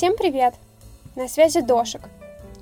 Всем привет! На связи Дошик.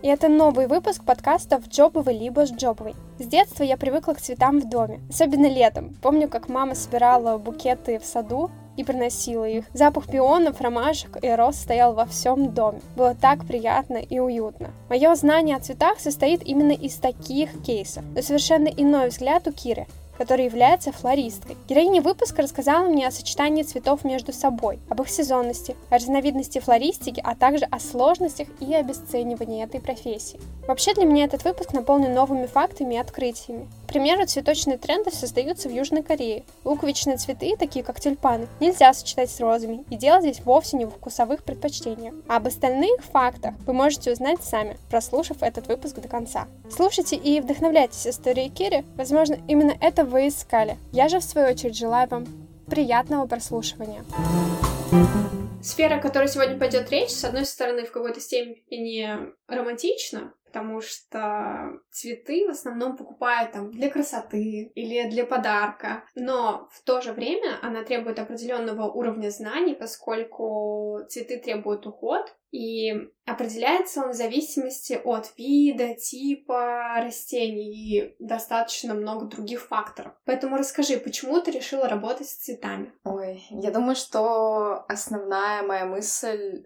И это новый выпуск подкастов «Джобовый либо с Джобовой». С детства я привыкла к цветам в доме, особенно летом. Помню, как мама собирала букеты в саду и приносила их. Запах пионов, ромашек и роз стоял во всем доме. Было так приятно и уютно. Мое знание о цветах состоит именно из таких кейсов. Но совершенно иной взгляд у Киры которая является флористкой. Героиня выпуска рассказала мне о сочетании цветов между собой, об их сезонности, о разновидности флористики, а также о сложностях и обесценивании этой профессии. Вообще для меня этот выпуск наполнен новыми фактами и открытиями. Примеру, цветочные тренды создаются в Южной Корее. Луковичные цветы, такие как тюльпаны, нельзя сочетать с розами, и дело здесь вовсе не в вкусовых предпочтениях. А об остальных фактах вы можете узнать сами, прослушав этот выпуск до конца. Слушайте и вдохновляйтесь историей Кири, возможно, именно это вы искали. Я же, в свою очередь, желаю вам приятного прослушивания. Сфера, о которой сегодня пойдет речь, с одной стороны, в какой-то степени романтична, потому что цветы в основном покупают там для красоты или для подарка, но в то же время она требует определенного уровня знаний, поскольку цветы требуют уход, и определяется он в зависимости от вида, типа растений и достаточно много других факторов. Поэтому расскажи, почему ты решила работать с цветами? Ой, я думаю, что основная моя мысль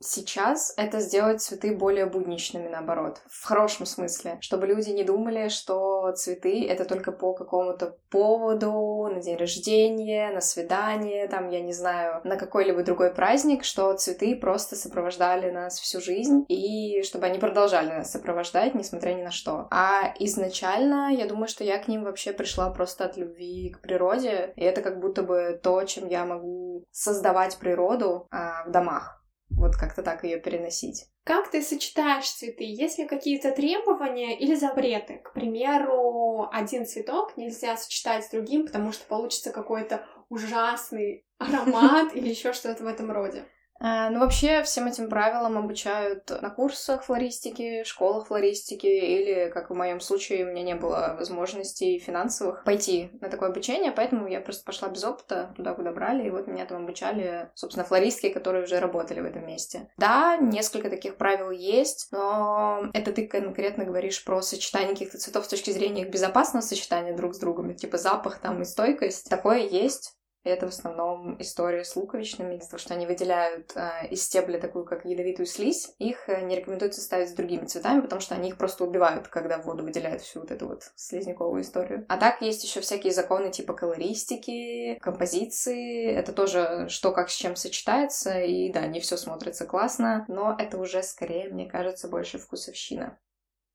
сейчас это сделать цветы более будничными, наоборот, в хорошем смысле, чтобы люди не думали, что цветы — это только по какому-то поводу, на день рождения, на свидание, там, я не знаю, на какой-либо другой праздник, что цветы просто сопровождали нас всю жизнь, и чтобы они продолжали нас сопровождать, несмотря ни на что. А изначально, я думаю, что я к ним вообще пришла просто от любви к природе, и это как будто бы то, чем я могу создавать природу а, в домах вот как-то так ее переносить. Как ты сочетаешь цветы? Есть ли какие-то требования или запреты? К примеру, один цветок нельзя сочетать с другим, потому что получится какой-то ужасный аромат или еще что-то в этом роде. Э, ну, вообще, всем этим правилам обучают на курсах флористики, школах флористики, или, как в моем случае, у меня не было возможностей финансовых пойти на такое обучение, поэтому я просто пошла без опыта туда, куда брали, и вот меня там обучали, собственно, флористки, которые уже работали в этом месте. Да, несколько таких правил есть, но это ты конкретно говоришь про сочетание каких-то цветов с точки зрения их безопасного сочетания друг с другом, типа запах там и стойкость. Такое есть, это в основном история с луковичными, из-за что они выделяют э, из стебля такую, как ядовитую слизь. Их э, не рекомендуется ставить с другими цветами, потому что они их просто убивают, когда в воду выделяют всю вот эту вот слизняковую историю. А так есть еще всякие законы типа колористики, композиции. Это тоже что как с чем сочетается, и да, не все смотрится классно, но это уже скорее, мне кажется, больше вкусовщина.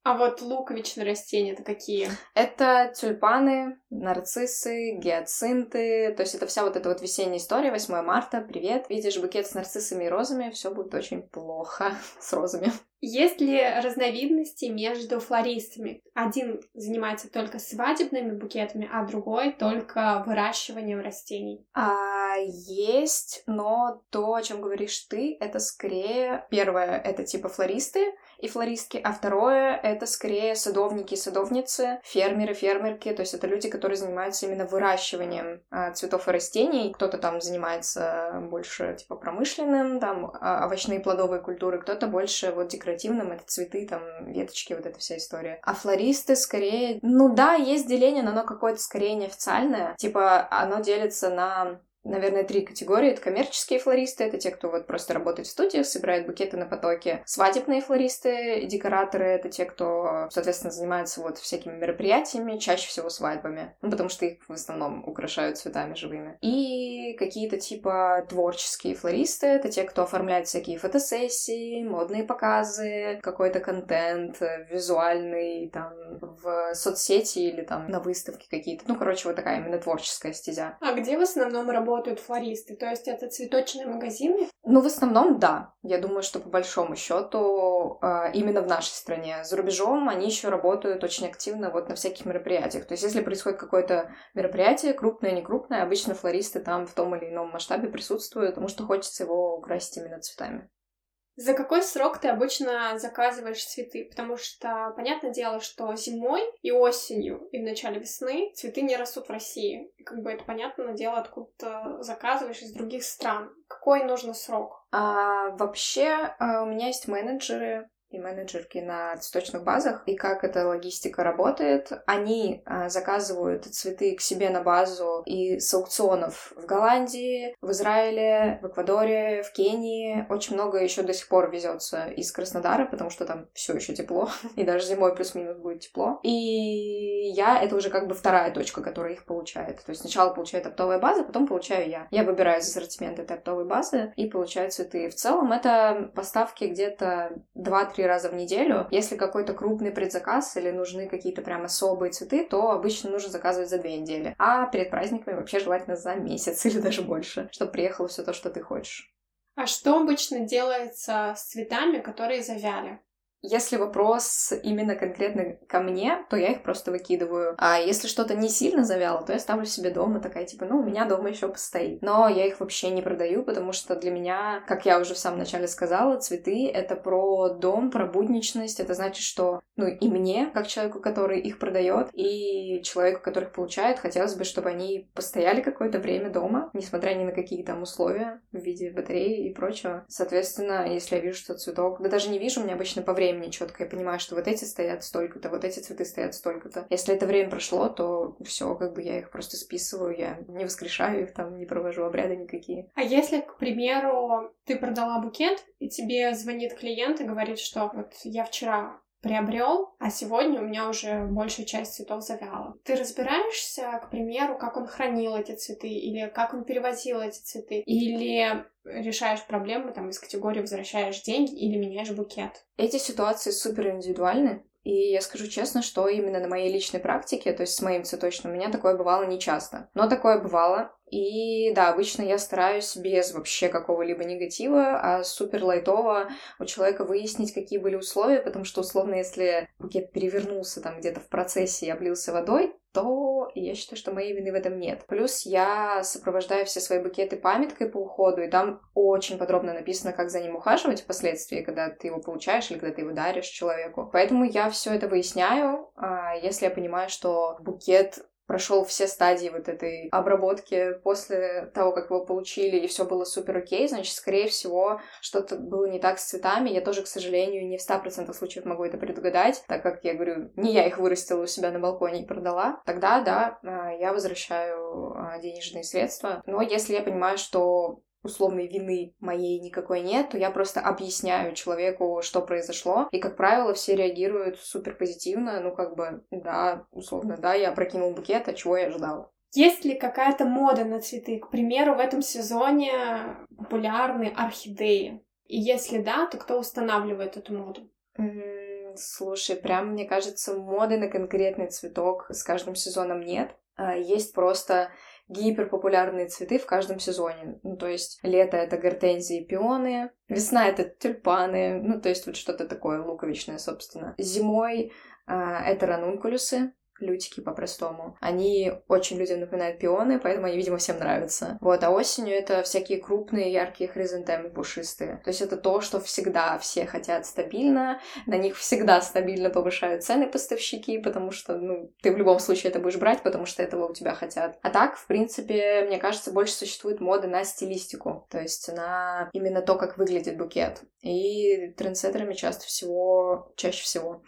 А вот луковичные растения это какие? Это тюльпаны, нарциссы, гиацинты. То есть это вся вот эта вот весенняя история, 8 марта, привет. Видишь букет с нарциссами и розами, все будет очень плохо с розами. Есть ли разновидности между флористами? Один занимается только свадебными букетами, а другой только выращиванием растений. А, есть, но то, о чем говоришь ты, это скорее первое, это типа флористы и флористки, а второе это скорее садовники и садовницы, фермеры, фермерки, то есть это люди, которые занимаются именно выращиванием а, цветов и растений. Кто-то там занимается больше типа промышленным, там а, овощные плодовые культуры, кто-то больше вот декоративным, это цветы, там, веточки, вот эта вся история. А флористы скорее... Ну да, есть деление, но оно какое-то скорее неофициальное. Типа, оно делится на наверное, три категории. Это коммерческие флористы, это те, кто вот просто работает в студиях, собирает букеты на потоке. Свадебные флористы, декораторы, это те, кто, соответственно, занимается вот всякими мероприятиями, чаще всего свадьбами, ну, потому что их в основном украшают цветами живыми. И какие-то типа творческие флористы, это те, кто оформляет всякие фотосессии, модные показы, какой-то контент визуальный, там, в соцсети или там на выставке какие-то. Ну, короче, вот такая именно творческая стезя. А где в основном работают работают флористы? То есть это цветочные магазины? Ну, в основном, да. Я думаю, что по большому счету а, именно в нашей стране. За рубежом они еще работают очень активно вот на всяких мероприятиях. То есть если происходит какое-то мероприятие, крупное, не крупное, обычно флористы там в том или ином масштабе присутствуют, потому что хочется его украсить именно цветами. За какой срок ты обычно заказываешь цветы? Потому что, понятное дело, что зимой и осенью, и в начале весны цветы не растут в России. И как бы это понятное дело, откуда заказываешь из других стран. Какой нужен срок? А, вообще, а, у меня есть менеджеры, и менеджерки на цветочных базах, и как эта логистика работает. Они а, заказывают цветы к себе на базу и с аукционов в Голландии, в Израиле, в Эквадоре, в Кении. Очень много еще до сих пор везется из Краснодара, потому что там все еще тепло, и даже зимой плюс-минус будет тепло. И я это уже как бы вторая точка, которая их получает. То есть сначала получает оптовая база, потом получаю я. Я выбираю из ассортимента этой оптовой базы и получаю цветы. В целом это поставки где-то 2-3 три раза в неделю. Если какой-то крупный предзаказ или нужны какие-то прям особые цветы, то обычно нужно заказывать за две недели. А перед праздниками вообще желательно за месяц или даже больше, чтобы приехало все то, что ты хочешь. А что обычно делается с цветами, которые завяли? Если вопрос именно конкретно ко мне, то я их просто выкидываю. А если что-то не сильно завяло, то я ставлю себе дома, такая типа, ну, у меня дома еще постоит. Но я их вообще не продаю, потому что для меня, как я уже в самом начале сказала, цветы — это про дом, про будничность. Это значит, что, ну, и мне, как человеку, который их продает, и человеку, который их получает, хотелось бы, чтобы они постояли какое-то время дома, несмотря ни на какие там условия в виде батареи и прочего. Соответственно, если я вижу, что цветок... Да даже не вижу, мне обычно по времени времени четко. Я понимаю, что вот эти стоят столько-то, вот эти цветы стоят столько-то. Если это время прошло, то все, как бы я их просто списываю, я не воскрешаю их там, не провожу обряды никакие. А если, к примеру, ты продала букет, и тебе звонит клиент и говорит, что вот я вчера приобрел, а сегодня у меня уже большая часть цветов завяла. Ты разбираешься, к примеру, как он хранил эти цветы, или как он перевозил эти цветы, или решаешь проблемы там из категории возвращаешь деньги или меняешь букет. Эти ситуации супер индивидуальны. И я скажу честно, что именно на моей личной практике, то есть с моим цветочным, у меня такое бывало нечасто. Но такое бывало. И да, обычно я стараюсь без вообще какого-либо негатива, а супер лайтово у человека выяснить, какие были условия, потому что, условно, если букет перевернулся там где-то в процессе и облился водой, то я считаю, что моей вины в этом нет. Плюс я сопровождаю все свои букеты памяткой по уходу, и там очень подробно написано, как за ним ухаживать впоследствии, когда ты его получаешь или когда ты его даришь человеку. Поэтому я все это выясняю, а если я понимаю, что букет прошел все стадии вот этой обработки после того, как его получили, и все было супер окей, значит, скорее всего, что-то было не так с цветами. Я тоже, к сожалению, не в 100% случаев могу это предугадать, так как, я говорю, не я их вырастила у себя на балконе и продала. Тогда, да, а, я возвращаю а, денежные средства. Но если я понимаю, что условной вины моей никакой нет, то я просто объясняю человеку, что произошло. И, как правило, все реагируют супер позитивно. Ну, как бы, да, условно, да, я прокинул букет, а чего я ждал. Есть ли какая-то мода на цветы? К примеру, в этом сезоне популярны орхидеи. И если да, то кто устанавливает эту моду? слушай, прям, мне кажется, моды на конкретный цветок с каждым сезоном нет. А, есть просто гиперпопулярные цветы в каждом сезоне. Ну, то есть лето — это гортензии и пионы, весна — это тюльпаны, ну, то есть вот что-то такое луковичное, собственно. Зимой э, это ранункулюсы, лютики по-простому. Они очень людям напоминают пионы, поэтому они, видимо, всем нравятся. Вот, а осенью это всякие крупные яркие хризантемы пушистые. То есть это то, что всегда все хотят стабильно, на них всегда стабильно повышают цены поставщики, потому что, ну, ты в любом случае это будешь брать, потому что этого у тебя хотят. А так, в принципе, мне кажется, больше существует мода на стилистику, то есть на именно то, как выглядит букет. И трендсеттерами часто всего, чаще всего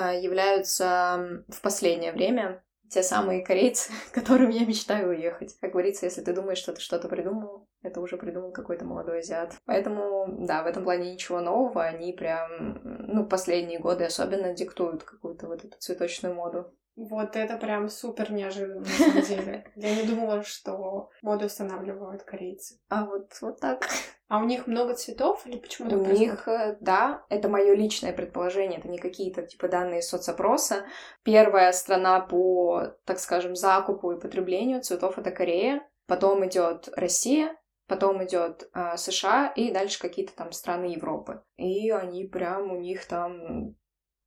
являются в последнее время те самые корейцы, которым я мечтаю уехать. Как говорится, если ты думаешь, что ты что-то придумал, это уже придумал какой-то молодой азиат. Поэтому, да, в этом плане ничего нового. Они прям, ну, последние годы особенно диктуют какую-то вот эту цветочную моду. Вот это прям супер неожиданно, на самом деле. Я не думала, что моду устанавливают корейцы. А вот, вот так. А у них много цветов или почему У них, э, да, это мое личное предположение, это не какие-то типа данные соцопроса. Первая страна по, так скажем, закупу и потреблению цветов это Корея, потом идет Россия, потом идет э, США и дальше какие-то там страны Европы. И они прям у них там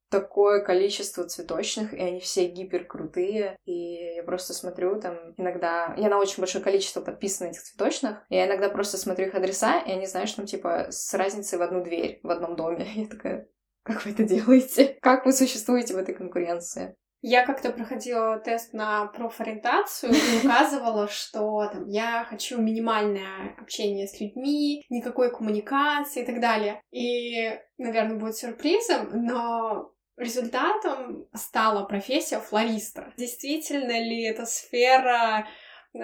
такое количество цветочных, и они все гипер крутые. И я просто смотрю там иногда... Я на очень большое количество подписана этих цветочных. Я иногда просто смотрю их адреса, и они, знаешь, там типа с разницей в одну дверь в одном доме. Я такая, как вы это делаете? Как вы существуете в этой конкуренции? Я как-то проходила тест на профориентацию и указывала, что там, я хочу минимальное общение с людьми, никакой коммуникации и так далее. И, наверное, будет сюрпризом, но результатом стала профессия флориста. Действительно ли эта сфера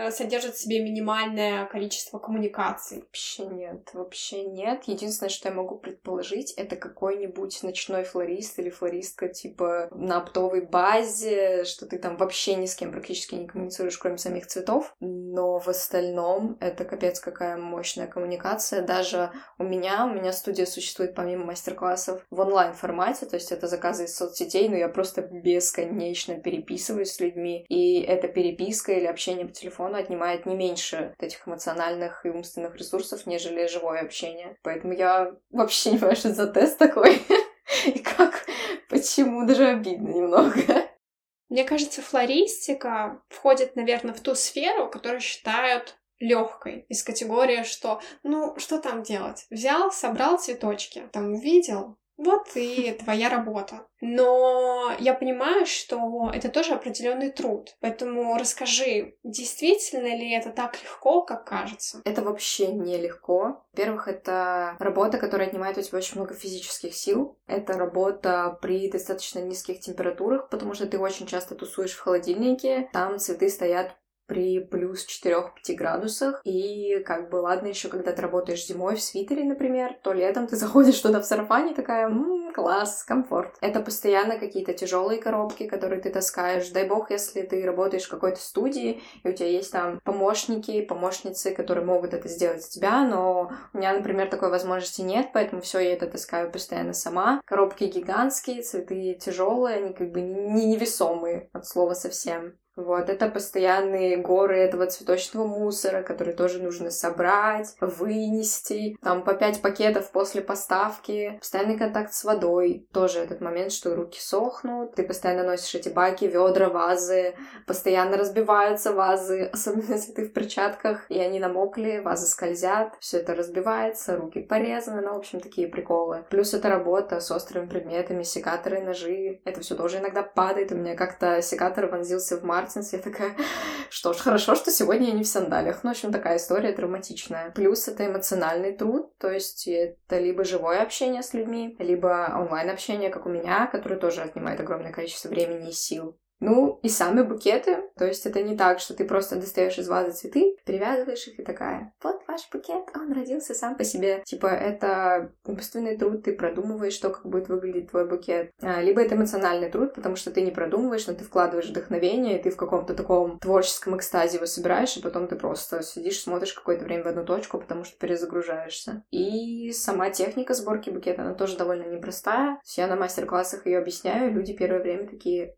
содержит в себе минимальное количество коммуникаций. Вообще нет, вообще нет. Единственное, что я могу предположить, это какой-нибудь ночной флорист или флористка типа на оптовой базе, что ты там вообще ни с кем практически не коммуницируешь, кроме самих цветов. Но в остальном это капец какая мощная коммуникация. Даже у меня, у меня студия существует помимо мастер-классов в онлайн-формате, то есть это заказы из соцсетей, но я просто бесконечно переписываюсь с людьми, и эта переписка или общение по телефону телефона отнимает не меньше этих эмоциональных и умственных ресурсов, нежели живое общение. Поэтому я вообще не понимаю, что за тест такой. И как, почему, даже обидно немного. Мне кажется, флористика входит, наверное, в ту сферу, которую считают легкой, из категории, что, ну, что там делать? Взял, собрал цветочки, там увидел, вот и твоя работа. Но я понимаю, что это тоже определенный труд. Поэтому расскажи, действительно ли это так легко, как кажется? Это вообще не легко. Во-первых, это работа, которая отнимает у тебя очень много физических сил. Это работа при достаточно низких температурах, потому что ты очень часто тусуешь в холодильнике. Там цветы стоят при плюс 4-5 градусах. И как бы ладно еще, когда ты работаешь зимой в свитере, например, то летом ты заходишь туда в сарафане такая, м-м, класс, комфорт. Это постоянно какие-то тяжелые коробки, которые ты таскаешь. Дай бог, если ты работаешь в какой-то студии, и у тебя есть там помощники, помощницы, которые могут это сделать за тебя, но у меня, например, такой возможности нет, поэтому все я это таскаю постоянно сама. Коробки гигантские, цветы тяжелые, они как бы не невесомые от слова совсем. Вот, это постоянные горы этого цветочного мусора, который тоже нужно собрать, вынести. Там по пять пакетов после поставки. Постоянный контакт с водой. Тоже этот момент, что руки сохнут. Ты постоянно носишь эти баки, ведра, вазы. Постоянно разбиваются вазы, особенно если ты в перчатках, и они намокли, вазы скользят. Все это разбивается, руки порезаны. Ну, в общем, такие приколы. Плюс это работа с острыми предметами, секаторы, ножи. Это все тоже иногда падает. У меня как-то секатор вонзился в март Мартинс. Я такая, что ж, хорошо, что сегодня я не в сандалиях. Ну, в общем, такая история драматичная. Плюс это эмоциональный труд, то есть это либо живое общение с людьми, либо онлайн-общение, как у меня, которое тоже отнимает огромное количество времени и сил. Ну, и сами букеты. То есть это не так, что ты просто достаешь из вазы цветы, перевязываешь их и такая, вот ваш букет, он родился сам по себе. Типа, это умственный труд, ты продумываешь, что как будет выглядеть твой букет. А, либо это эмоциональный труд, потому что ты не продумываешь, но ты вкладываешь вдохновение, и ты в каком-то таком творческом экстазе его собираешь, и потом ты просто сидишь, смотришь какое-то время в одну точку, потому что перезагружаешься. И сама техника сборки букета, она тоже довольно непростая. Я на мастер-классах ее объясняю, люди первое время такие,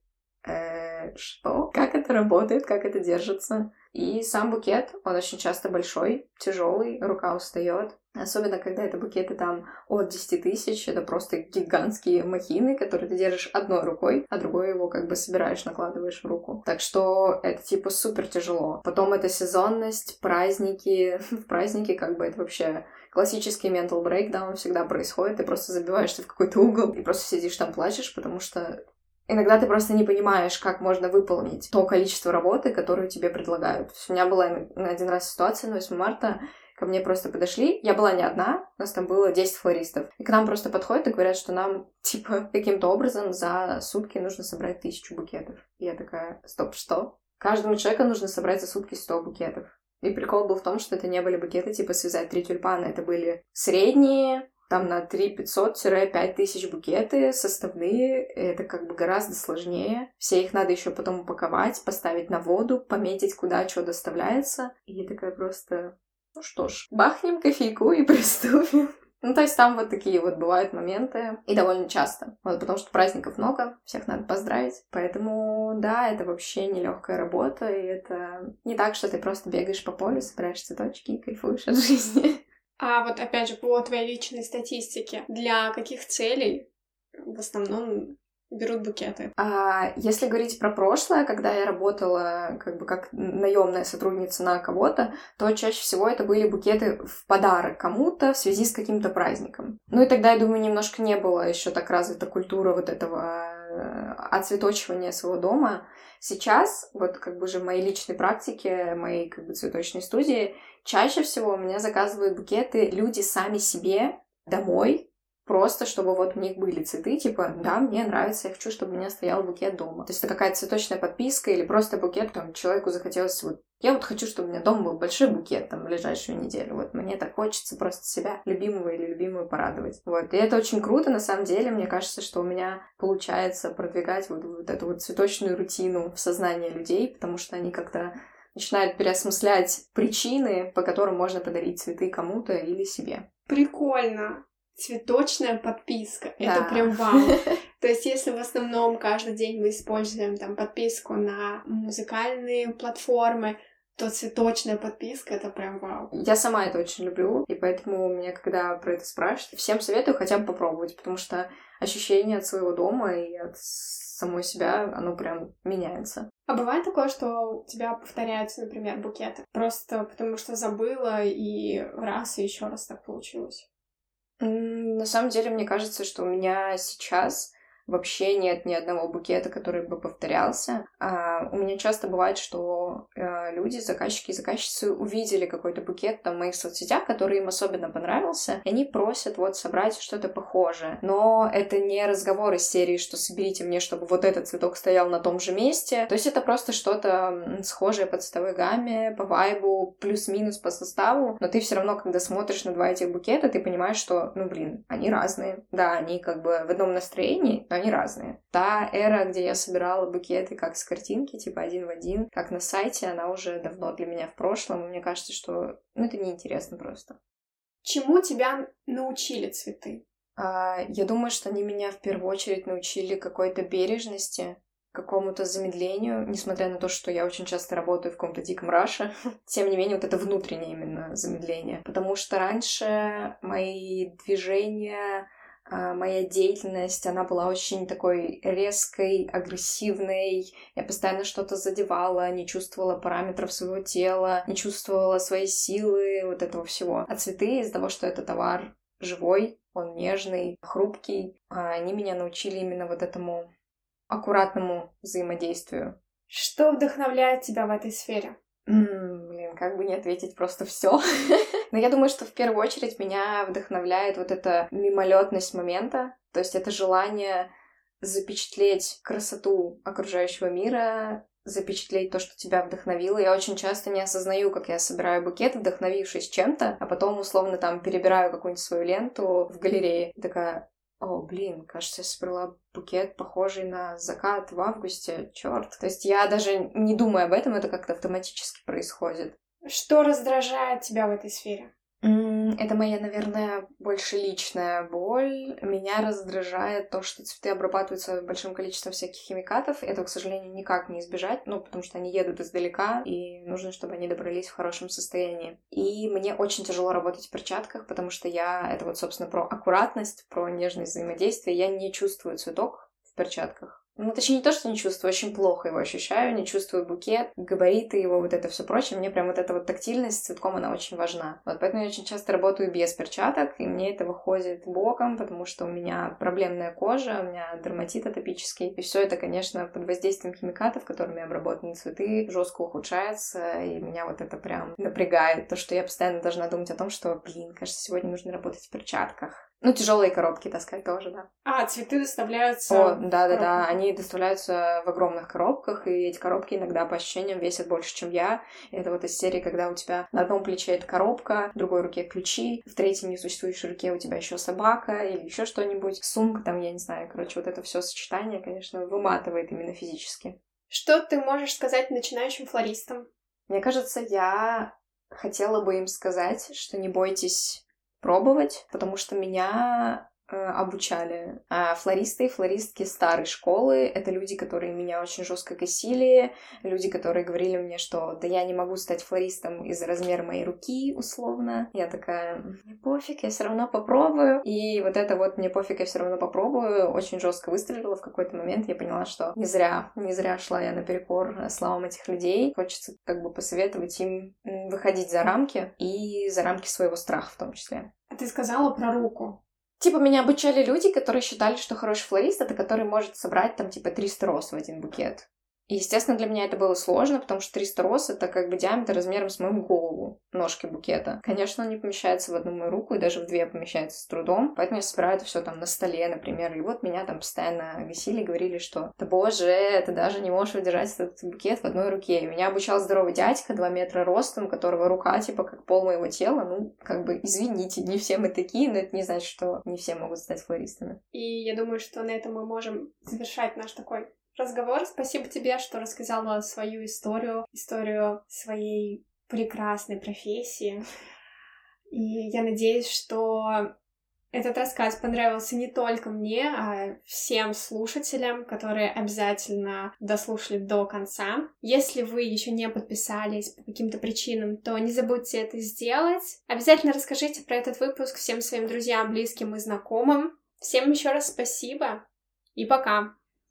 э, что, как это работает, как это держится. И сам букет, он очень часто большой, тяжелый, рука устает. Особенно, когда это букеты там от 10 тысяч, это просто гигантские махины, которые ты держишь одной рукой, а другой его как бы собираешь, накладываешь в руку. Так что это типа супер тяжело. Потом это сезонность, праздники. В праздники как бы это вообще классический mental breakdown всегда происходит. Ты просто забиваешься в какой-то угол и просто сидишь там плачешь, потому что Иногда ты просто не понимаешь, как можно выполнить то количество работы, которую тебе предлагают. У меня была один раз ситуация на 8 марта, ко мне просто подошли. Я была не одна, у нас там было 10 флористов. И к нам просто подходят и говорят, что нам, типа, каким-то образом за сутки нужно собрать тысячу букетов. И я такая, стоп, что? Каждому человеку нужно собрать за сутки 100 букетов. И прикол был в том, что это не были букеты, типа, связать три тюльпана. Это были средние, там на 3 500-5 тысяч букеты составные, это как бы гораздо сложнее. Все их надо еще потом упаковать, поставить на воду, пометить, куда что доставляется. И я такая просто, ну что ж, бахнем кофейку и приступим. Ну, то есть там вот такие вот бывают моменты, и довольно часто. Вот, потому что праздников много, всех надо поздравить. Поэтому, да, это вообще нелегкая работа, и это не так, что ты просто бегаешь по полю, собираешь цветочки и кайфуешь от жизни. А вот опять же по твоей личной статистике, для каких целей в основном берут букеты. А если говорить про прошлое, когда я работала как бы как наемная сотрудница на кого-то, то чаще всего это были букеты в подарок кому-то в связи с каким-то праздником. Ну и тогда, я думаю, немножко не было еще так развита культура вот этого оцветочивания своего дома. Сейчас, вот как бы же в моей личной практике, моей как бы цветочной студии, чаще всего у меня заказывают букеты люди сами себе домой, просто чтобы вот у них были цветы, типа, да, мне нравится, я хочу, чтобы у меня стоял букет дома. То есть это какая-то цветочная подписка или просто букет, там, человеку захотелось вот я вот хочу, чтобы у меня дома был большой букет там в ближайшую неделю. Вот мне так хочется просто себя любимого или любимую порадовать. Вот. И это очень круто, на самом деле. Мне кажется, что у меня получается продвигать вот, вот эту вот цветочную рутину в сознании людей, потому что они как-то начинают переосмыслять причины, по которым можно подарить цветы кому-то или себе. Прикольно цветочная подписка. Да. Это прям вау. То есть, если в основном каждый день мы используем там подписку на музыкальные платформы, то цветочная подписка это прям вау. Я сама это очень люблю, и поэтому меня, когда про это спрашивают, всем советую хотя бы попробовать, потому что ощущение от своего дома и от самой себя, оно прям меняется. А бывает такое, что у тебя повторяются, например, букеты? Просто потому что забыла, и раз, и еще раз так получилось? На самом деле, мне кажется, что у меня сейчас вообще нет ни одного букета, который бы повторялся. А, у меня часто бывает, что а, люди, заказчики и заказчицы увидели какой-то букет там в моих соцсетях, который им особенно понравился, и они просят вот собрать что-то похожее. Но это не разговор из серии, что соберите мне, чтобы вот этот цветок стоял на том же месте. То есть это просто что-то схожее по цветовой гамме, по вайбу, плюс-минус по составу, но ты все равно, когда смотришь на два этих букета, ты понимаешь, что, ну блин, они разные. Да, они как бы в одном настроении, но они разные. Та эра, где я собирала букеты как с картинки, типа один в один, как на сайте, она уже давно для меня в прошлом, и мне кажется, что ну, это неинтересно просто. Чему тебя научили цветы? А, я думаю, что они меня в первую очередь научили какой-то бережности, какому-то замедлению, несмотря на то, что я очень часто работаю в каком-то диком раше, тем не менее вот это внутреннее именно замедление. Потому что раньше мои движения моя деятельность, она была очень такой резкой, агрессивной. Я постоянно что-то задевала, не чувствовала параметров своего тела, не чувствовала своей силы, вот этого всего. А цветы из-за того, что это товар живой, он нежный, хрупкий, а, они меня научили именно вот этому аккуратному взаимодействию. Что вдохновляет тебя в этой сфере? Как бы не ответить просто все. Но я думаю, что в первую очередь меня вдохновляет вот эта мимолетность момента, то есть это желание запечатлеть красоту окружающего мира, запечатлеть то, что тебя вдохновило. Я очень часто не осознаю, как я собираю букет, вдохновившись чем-то, а потом условно там перебираю какую-нибудь свою ленту в галерее. Такая, о, блин, кажется, я собрала букет, похожий на закат в августе. Черт. То есть я даже не думаю об этом, это как-то автоматически происходит. Что раздражает тебя в этой сфере? Это моя, наверное, больше личная боль. Меня раздражает то, что цветы обрабатываются большим количеством всяких химикатов. Этого, к сожалению, никак не избежать, ну, потому что они едут издалека, и нужно, чтобы они добрались в хорошем состоянии. И мне очень тяжело работать в перчатках, потому что я... Это вот, собственно, про аккуратность, про нежность взаимодействия. Я не чувствую цветок в перчатках. Ну, точнее, не то, что не чувствую, очень плохо его ощущаю, не чувствую букет, габариты его, вот это все прочее. Мне прям вот эта вот тактильность с цветком, она очень важна. Вот поэтому я очень часто работаю без перчаток, и мне это выходит боком, потому что у меня проблемная кожа, у меня дерматит атопический. И все это, конечно, под воздействием химикатов, которыми обработаны цветы, жестко ухудшается, и меня вот это прям напрягает. То, что я постоянно должна думать о том, что, блин, кажется, сегодня нужно работать в перчатках. Ну, тяжелые коробки таскать тоже, да. А, цветы доставляются. О, да, да, да. Они доставляются в огромных коробках, и эти коробки иногда по ощущениям весят больше, чем я. Это вот из серии, когда у тебя на одном плече это коробка, в другой руке ключи, в третьей несуществующей руке у тебя еще собака или еще что-нибудь, сумка, там, я не знаю, короче, вот это все сочетание, конечно, выматывает именно физически. Что ты можешь сказать начинающим флористам? Мне кажется, я хотела бы им сказать, что не бойтесь пробовать, потому что меня обучали. А флористы и флористки старой школы — это люди, которые меня очень жестко косили, люди, которые говорили мне, что да я не могу стать флористом из-за размера моей руки, условно. Я такая, мне пофиг, я все равно попробую. И вот это вот мне пофиг, я все равно попробую, очень жестко выстрелила в какой-то момент. Я поняла, что не зря, не зря шла я наперекор словам этих людей. Хочется как бы посоветовать им выходить за рамки и за рамки своего страха в том числе. А ты сказала про руку. Типа, меня обучали люди, которые считали, что хороший флорист — это который может собрать там, типа, 300 роз в один букет. И, естественно, для меня это было сложно, потому что 300 роз — это как бы диаметр размером с мою голову, ножки букета. Конечно, он не помещается в одну мою руку, и даже в две помещается с трудом, поэтому я собираю это все там на столе, например. И вот меня там постоянно гасили, говорили, что «Да боже, ты даже не можешь удержать этот букет в одной руке». И меня обучал здоровый дядька, 2 метра ростом, у которого рука типа как пол моего тела. Ну, как бы, извините, не все мы такие, но это не значит, что не все могут стать флористами. И я думаю, что на этом мы можем завершать наш такой разговор. Спасибо тебе, что рассказала свою историю, историю своей прекрасной профессии. И я надеюсь, что этот рассказ понравился не только мне, а всем слушателям, которые обязательно дослушали до конца. Если вы еще не подписались по каким-то причинам, то не забудьте это сделать. Обязательно расскажите про этот выпуск всем своим друзьям, близким и знакомым. Всем еще раз спасибо и пока!